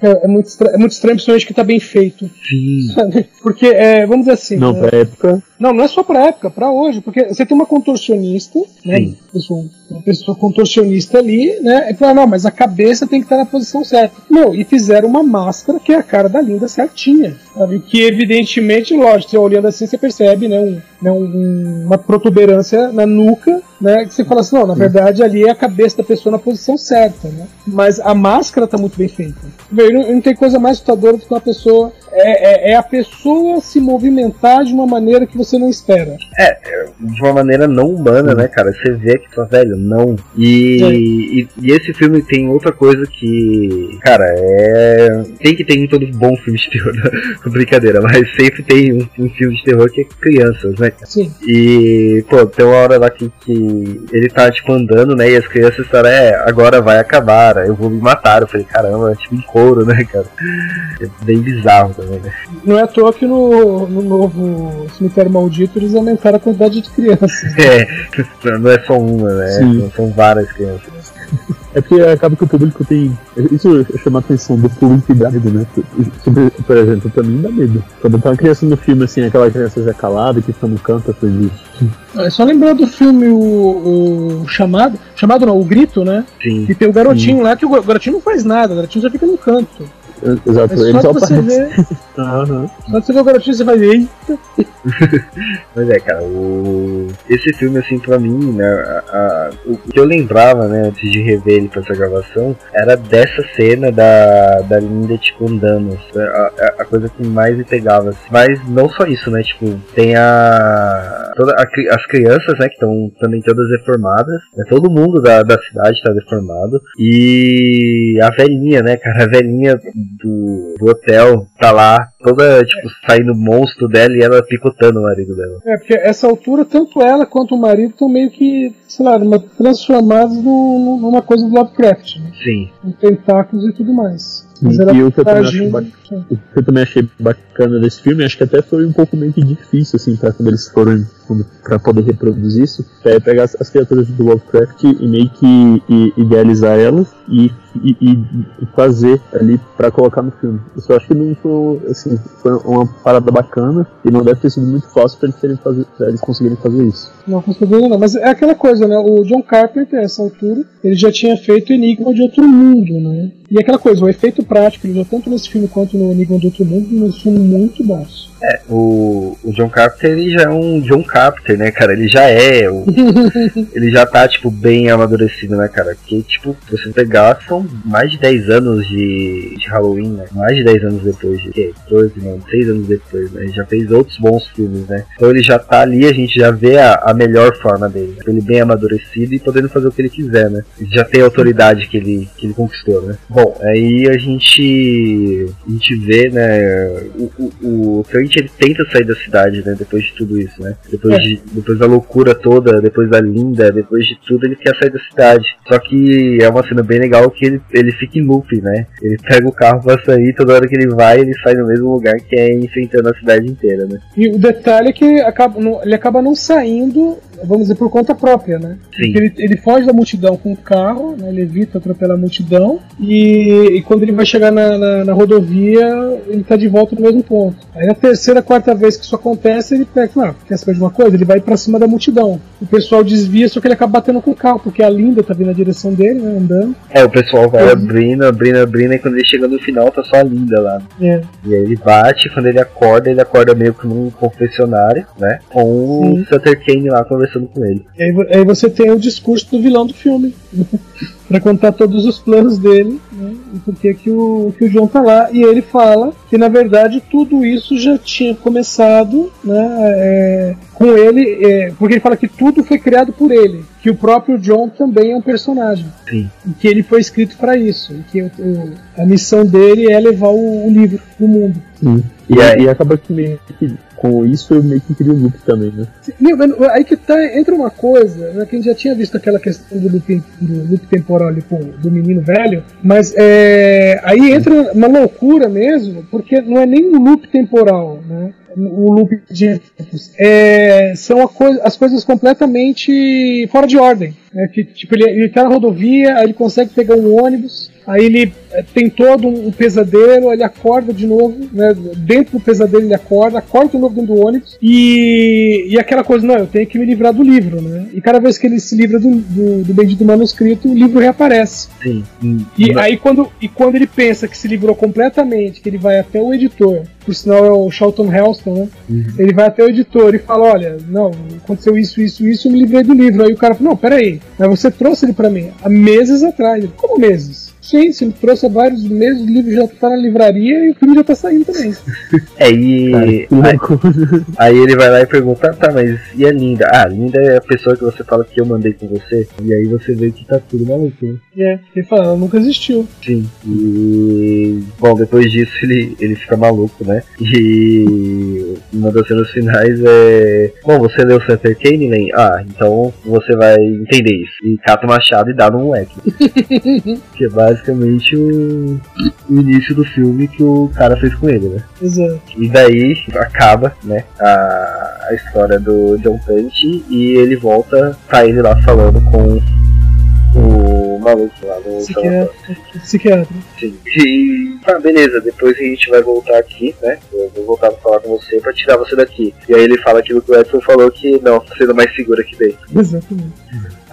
É, é muito estra- é muito estranho, principalmente que tá bem feito. Sim. sabe? Porque, é, vamos dizer assim. Não, né? pra época. Não, não é só pra época, pra hoje, porque você tem uma contorcionista, né? Sim. Pessoa, uma pessoa contorcionista ali, né? E fala, não, mas a cabeça tem que estar na posição certa. Não, e fizeram uma máscara que é a cara da linda certinha. Sabe? Que evidentemente, lógico, você olhando assim, você percebe, né? Um, né, um- uma protuberância na nuca, né? Que você fala assim, não, na verdade ali é a cabeça da pessoa na posição certa, né? Mas a máscara tá muito bem feita. Não, não tem coisa mais assustadora do que uma pessoa. É, é- é a pessoa se movimentar de uma maneira que você não espera. de uma maneira não humana, né, cara? Você vê que fala, não. E, É. e, e esse filme tem outra coisa que, cara, é. Tem que ter em todo bom filme de terror, brincadeira, mas sempre tem um, um filme de terror que é crianças, né? Sim. E, pô, tem uma hora lá que, que ele tá, tipo, andando, né? E as crianças falam, é, agora vai acabar, eu vou me matar. Eu falei, caramba, tipo, em couro, né, cara? É bem bizarro também, né? Não é à toa que no, no novo Cemitério Maldito eles aumentaram a quantidade de crianças. É, não é só uma, né? Sim. São, são várias crianças. É porque acaba que o público tem. Isso chama a atenção do público híbrido, né? Por exemplo, pra mim dá medo. Quando tá uma criança no filme, assim, aquela criança já calada que fica no canto, falei, É só lembrar do filme o, o Chamado. Chamado não, o Grito, né? Sim. Que tem o garotinho lá, que o garotinho não faz nada, o garotinho já fica no canto. Exato, ele só só de você aparece. ver, Aham. só de você ver o garotinho, você vai ver. Eita, Mas é, cara, o... esse filme, assim, pra mim, né, a- a- o que eu lembrava, né, antes de rever ele pra essa gravação, era dessa cena da, da Linda, tipo, andando. A, a- a coisa que mais me pegava. assim. Mas não só isso, né, tipo, tem a... Toda a as crianças, né, que estão também todas deformadas, né, todo mundo da, da cidade tá deformado, e a velhinha, né, cara, a velhinha do, do hotel tá lá, toda, tipo, saindo monstro dela e ela picotando o marido dela. É, porque essa altura, tanto ela quanto o marido estão meio que, sei lá, numa- transformados no- numa coisa do Lovecraft, né? Sim. com tentáculos e tudo mais. Mas ela e o que eu tá também bacana- O que eu também achei bacana desse filme, acho que até foi um pouco meio que difícil, assim, pra quando eles foram pra poder reproduzir isso, é pegar as, as criaturas do Lovecraft e meio que i- idealizar elas e, e, e- fazer ali pra colocar no filme. Isso eu acho que não foi, assim, foi uma parada bacana e não deve ter sido muito fácil pra eles, eles conseguirem fazer isso. Não consigo não, mas é aquela coisa, né? O John Carpenter, a essa altura, ele já tinha feito Enigma de Outro Mundo, né? E aquela coisa, o efeito prático, ele usou tanto nesse filme quanto no Nível do Outro Mundo, são muito bons. É, o, o John Carpenter ele já é um John Carpenter, né, cara? Ele já é. O, ele já tá, tipo, bem amadurecido, né, cara? Porque, tipo, se você pegar, são mais de 10 anos de, de Halloween, né? Mais de 10 anos depois de. Que? 14, não, 6 anos depois, né? Ele já fez outros bons filmes, né? Então ele já tá ali, a gente já vê a, a melhor forma dele. Né? Ele bem amadurecido e podendo fazer o que ele quiser, né? Ele já tem a autoridade que ele, que ele conquistou, né? Bom, aí a gente. A gente vê, né? O, o, o Trent ele tenta sair da cidade, né? Depois de tudo isso, né? Depois, É. de, depois da loucura toda, depois da linda, depois de tudo, ele quer sair da cidade. Só que é uma cena bem legal que ele, ele fica em loop, né? Ele pega o carro pra sair, toda hora que ele vai, ele sai no mesmo lugar que é enfrentando a cidade inteira, né? E o detalhe é que acaba, ele acaba não saindo, vamos dizer, por conta própria, né? Sim. Porque Ele, ele foge da multidão com o carro, né? ele evita atropelar a multidão, e, e quando ele vai chegar na, na, na rodovia, ele tá de volta no mesmo ponto. Aí na terceira, quarta vez que isso acontece, ele pega, ah, quer saber de uma coisa? Ele vai pra cima da multidão. O pessoal desvia, só que ele acaba batendo com o carro, porque a Linda tá vindo na direção dele, né, andando. É, o pessoal vai Uhum. abrindo, abrindo, abrindo, e quando ele chega no final, tá só a linda lá. É. E aí ele bate, quando ele acorda, ele acorda meio que num confessionário, né? Com o Sim. Sutter Kane lá conversando com ele. E aí, aí você tem o discurso do vilão do filme. pra contar todos os planos dele, né? E por que que o, que o John tá lá. E ele fala que, na verdade, tudo isso já tinha começado, né? é, com ele, é, porque ele fala que tudo foi criado por ele. Que o próprio John também é um personagem. Sim. E que ele foi escrito para isso. E que o- o- a missão dele é levar o, o livro pro mundo. Sim. E, aí- e acaba que meio que com isso eu meio que queria o loop também, né? Aí que tá, entra uma coisa, né, que a gente já tinha visto aquela questão do loop, do loop temporal ali com, do menino velho, mas é, aí entra uma loucura mesmo, porque não é nem um loop temporal, né? O loop de eventos. É, são coi- as coisas completamente fora de ordem. Né? Que, tipo, ele, ele tá na rodovia, aí ele consegue pegar um ônibus, aí ele é, tem todo um pesadelo, ele acorda de novo, né? Dentro do pesadelo ele acorda, acorda de novo dentro do ônibus, e, e aquela coisa, não, eu tenho que me livrar do livro, né? E cada vez que ele se livra do, do, do bendito manuscrito, o livro reaparece. Sim. E aí quando, e quando ele pensa que se livrou completamente, que ele vai até o editor, por sinal é o Charlton Heston, né? Ele vai até o editor e fala, olha, não, aconteceu isso, isso, isso, eu me livrei do livro. Aí o cara fala, não, peraí, mas você trouxe ele pra mim há meses atrás. Ele, Como meses? Sim, me trouxe há vários meses, o livro já tá na livraria e o filme já tá saindo também. É, e Cara, aí, aí ele vai lá e pergunta, tá, mas e a Linda? Ah, a Linda é a pessoa que você fala que eu mandei com você. E aí você vê que tá tudo maluco, né? É, ele fala, ela nunca existiu. Sim. E bom, depois disso ele, ele fica maluco, né? E uma das cenas finais é. Bom, você leu Kane, Len? Ah, então você vai entender isso. E cata o machado e dá no moleque. que é basicamente o, o início do filme que o cara fez com ele, né? Exato. E daí acaba, né, a, a história do John Punch e ele volta, tá ele lá falando com o maluco lá no Psiquiatra. Psiquiatra. Sim. E tá, beleza, depois a gente vai voltar aqui, né? Eu vou voltar pra falar com você pra tirar você daqui. E aí ele fala aquilo que o Edson falou que não, tá sendo mais seguro aqui dentro. Exatamente.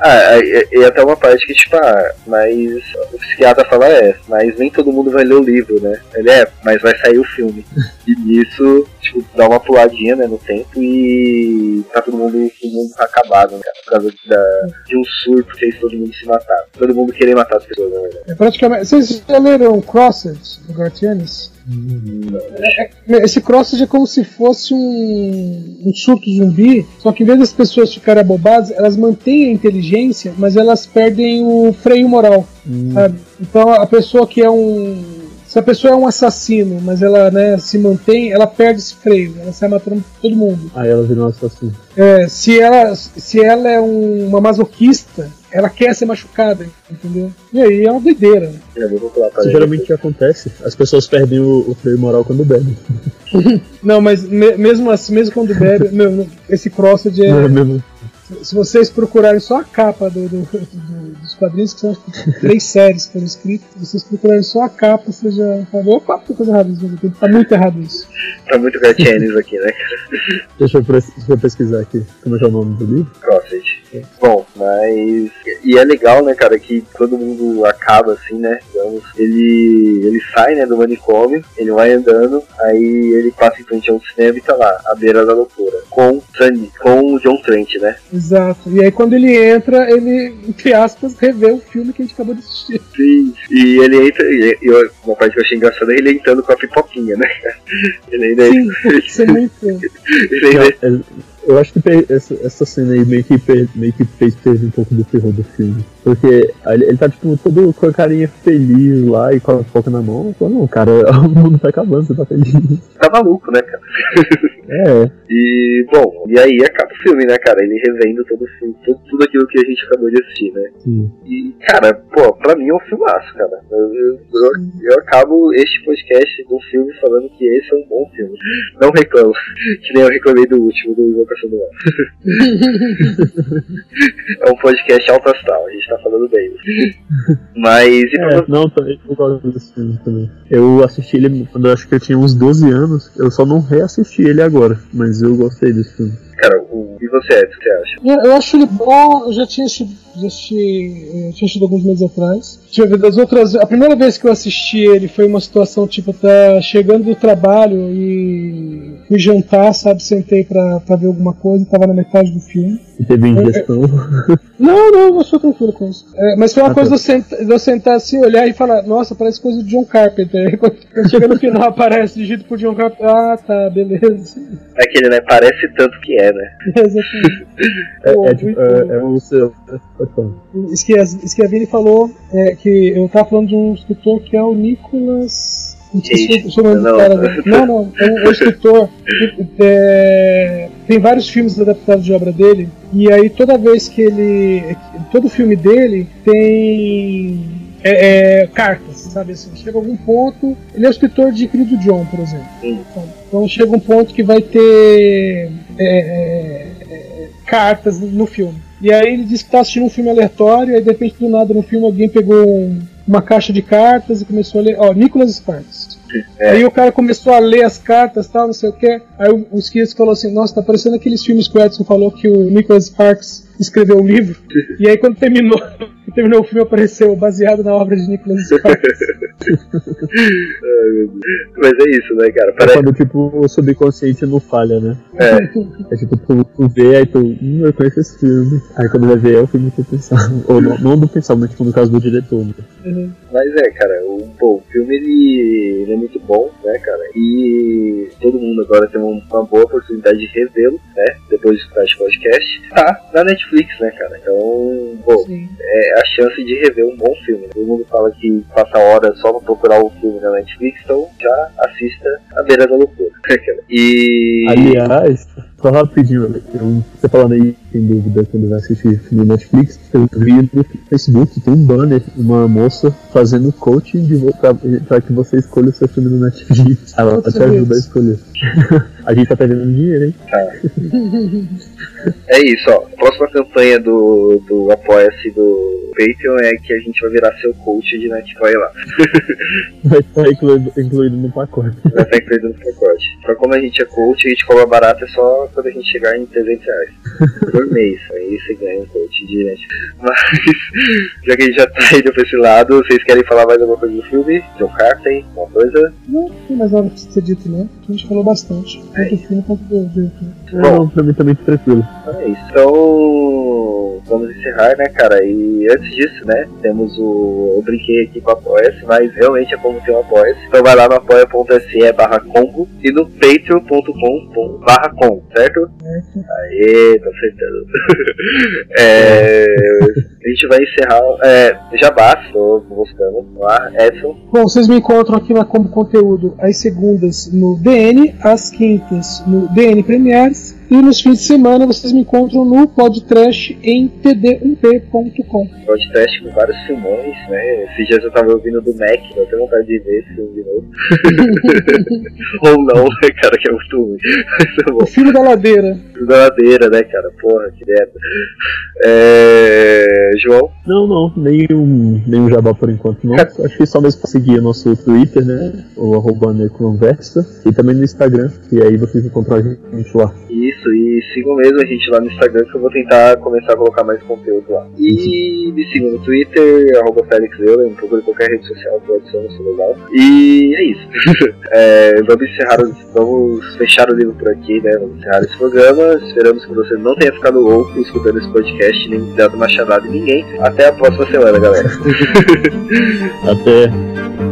Ah, e, e até uma parte que, tipo, ah, mas o psiquiatra fala, é, mas nem todo mundo vai ler o livro, né? Ele é, mas vai sair o filme. E nisso, tipo, dá uma puladinha, né, no tempo e tá todo mundo, todo mundo tá acabado, né, cara, por causa da, de um surto que fez todo mundo se matar. Todo mundo querer matar as pessoas, na verdade. É praticamente. Vocês já leram Crossed do Gartianis? Esse Crossed é como se fosse um, um surto zumbi, só que em vez das pessoas ficarem abobadas, elas mantêm a inteligência, mas elas perdem o freio moral, sabe? Então a pessoa que é um. Se a pessoa é um assassino, mas ela né, se mantém, ela perde esse freio, ela sai matando todo mundo. Aí ela virou um assassino. É, se, ela, se ela é um- uma masoquista, ela quer ser machucada, entendeu? E aí é uma doideira. né? Eu vou procurar pra Isso geralmente acontece. As pessoas perdem o, o freio moral quando bebem. Não, mas me- mesmo assim, mesmo quando bebe, meu, esse Crossed é. Não é mesmo? Se vocês procurarem só a capa do, do, do- do dos quadrinhos, que são que, três séries que foram escritas. Se vocês procurarem só a capa, você já falou, opa, tem coisa errada isso. Tá muito errado isso. Tá muito Gartienes aqui, né? Deixa eu, deixa eu, pesquisar aqui. Como é que é o nome do livro? Crossed. Bom, mas. E é legal, né, cara, que todo mundo acaba assim, né? Digamos, ele, ele sai, né, do manicômio, ele vai andando, aí ele passa em frente a um cinema e tá lá, à beira da loucura. Com, com o John Trent, né? Exato. E aí quando ele entra, ele, entre aspas, revê o filme que a gente acabou de assistir. Sim. E ele entra, e, e uma parte que eu achei engraçada é ele entrando com a pipoquinha, né? Ele ainda. Sim, isso é muito. ele ainda. Eu acho que essa, essa cena aí meio que, meio que fez perder um pouco do terror do filme. Porque ele, tá, tipo, todo com a carinha feliz lá e com a foca na mão. Falo, não, cara, o mundo tá acabando, você tá feliz. Tá maluco, né, cara? É. E, bom, e aí acaba o filme, né, cara? Ele revendo todo o filme, tudo, tudo aquilo que a gente acabou de assistir, né? Sim. E, cara, pô, pra mim é um filmaço, cara. Eu, eu, eu, eu acabo este podcast do filme falando que esse é um bom filme. Não reclamo, que nem eu reclamei do último, do Invocação do Mal. é um podcast alto astral, a gente tá falando dele. Mas. E é, não, também eu gosto desse filme também. Eu assisti ele quando eu acho que eu tinha uns 12 anos, eu só não reassisti ele agora, mas eu gostei desse filme. Cara, o... e você, Ed, o que você acha? Eu, eu acho ele bom, eu já tinha assistido, já assisti, eu tinha assistido alguns meses atrás. Deixa eu ver, das outras. A primeira vez que eu assisti ele foi uma situação tipo, tá chegando do trabalho e fui jantar, sabe? Sentei pra, pra ver alguma coisa, tava na metade do filme. E teve ingestão? Não, não, eu sou tranquilo com isso. É, mas foi uma ah, coisa tá. de, eu sentar, de eu sentar assim, olhar e falar, nossa, parece coisa de John Carpenter. Quando chega no final aparece dito por John Carpenter, ah tá, beleza. É aquele, né? Parece tanto que é, né? Exatamente. é, Pô, é, tipo, é, é seu. Isso que a, isso que a Vini falou, é, que eu tava falando de um escritor que é o Nicolas. Não, não. não, não, é um, escritor. É, tem vários filmes adaptados de obra dele, e aí toda vez que ele. Todo filme dele tem é, é, cartas, sabe assim, chega algum ponto. Ele é o escritor de Querido John, por exemplo. Então chega um ponto que vai ter é, é, é cartas no filme. E aí ele diz que está assistindo um filme aleatório, aí de repente do nada no filme alguém pegou um, uma caixa de cartas e começou a ler, ó, Nicholas Sparks. É. Aí o cara começou a ler as cartas tal, não sei o que. Aí o, o Skiers falou assim, nossa, tá parecendo aqueles filmes que o Edson falou que o Nicholas Sparks escreveu o livro. E aí quando terminou, terminou o filme apareceu baseado na obra de Nicholas Sparks. Mas é isso, né, cara? Parece... É quando tipo o subconsciente não falha, né? É. É tipo, tu, tu vê, aí tu, hum, eu conheço esse filme. Aí quando vai ver é o filme que tu pensava. Ou não, não do pensar, mas tipo no caso do diretor. Né? Uhum. Mas é, cara, o, pô, o filme ele, ele, é muito bom, né, cara? E todo mundo agora tem uma boa oportunidade de revê-lo, né? Depois de escutar esse podcast. Tá na Netflix, né, cara? Então, pô, Sim. é a chance de rever um bom filme. Todo mundo fala que passa horas só pra procurar o filme na Netflix, então já assista A Beira da Loucura. e. Aliás, só rapidinho, você falando aí, tem dúvida quando vai assistir filme Netflix, eu vi no Facebook, tem um banner, uma moça fazendo coaching de, pra, pra que você escolha o seu filme no Netflix. Ela te ajuda a escolher. a gente tá perdendo dinheiro, hein? Tá. é isso, ó. Próxima campanha do, do Apoia-se do Patreon é que a gente vai virar seu coach de Netflix lá. vai estar incluído, incluído no pacote. Vai estar incluído no pacote. Pra como a gente é coach, a gente cobra barato é só quando a gente chegar em 300 reais por mês. Aí você ganha um coach de Netflix. Mas, já que a gente já tá indo pra esse lado, vocês querem falar mais alguma coisa do filme? John Carter, alguma coisa? Não, não tem mais nada pra ser dito, né? A gente falou bastante. Tanto o filme quanto do diretor. Bom, pra mim também tá tranquilo. É isso. Então, vamos encerrar, né, cara? E antes disso, né, temos o. Eu brinquei aqui com a Apoia-se, mas realmente é como ter um Apoia-se. Então vai lá no apoia.se barra combo e no patreon.com barra com, certo? Certo. Aê, tá acertando. é, a gente vai encerrar. É, Jabá, estou buscando lá, Edson. Bom, vocês me encontram aqui na Combo Conteúdo às segundas no DN, às quintas no DN Premieres e nos fins de semana vocês me encontram no podcast em td1p.com. Podcast com vários filmões, né? Esses dias eu tava ouvindo do Mac, eu tenho vontade de ver esse filme de novo. Ou não, né, cara, que é muito ruim. É o filme da ladeira. O filme da ladeira, né, cara? Porra, que merda. É... João? Não, não, nenhum, nenhum jabá por enquanto não. Acho que só mesmo pra seguir o nosso Twitter, né? O arroba. E também no Instagram. E aí vocês encontram a gente lá. Isso, e sigam mesmo a gente lá no Instagram que eu vou tentar começar a colocar mais conteúdo lá. E me sigam no Twitter, arroba Felix procure qualquer rede social que eu adiciono, isso legal. E é isso. é, vamos encerrar, vamos fechar o livro por aqui, né? Vamos encerrar esse programa. Esperamos que você não tenha ficado louco escutando esse podcast, nem dado uma chamada em ninguém. Até a próxima semana, galera. Até.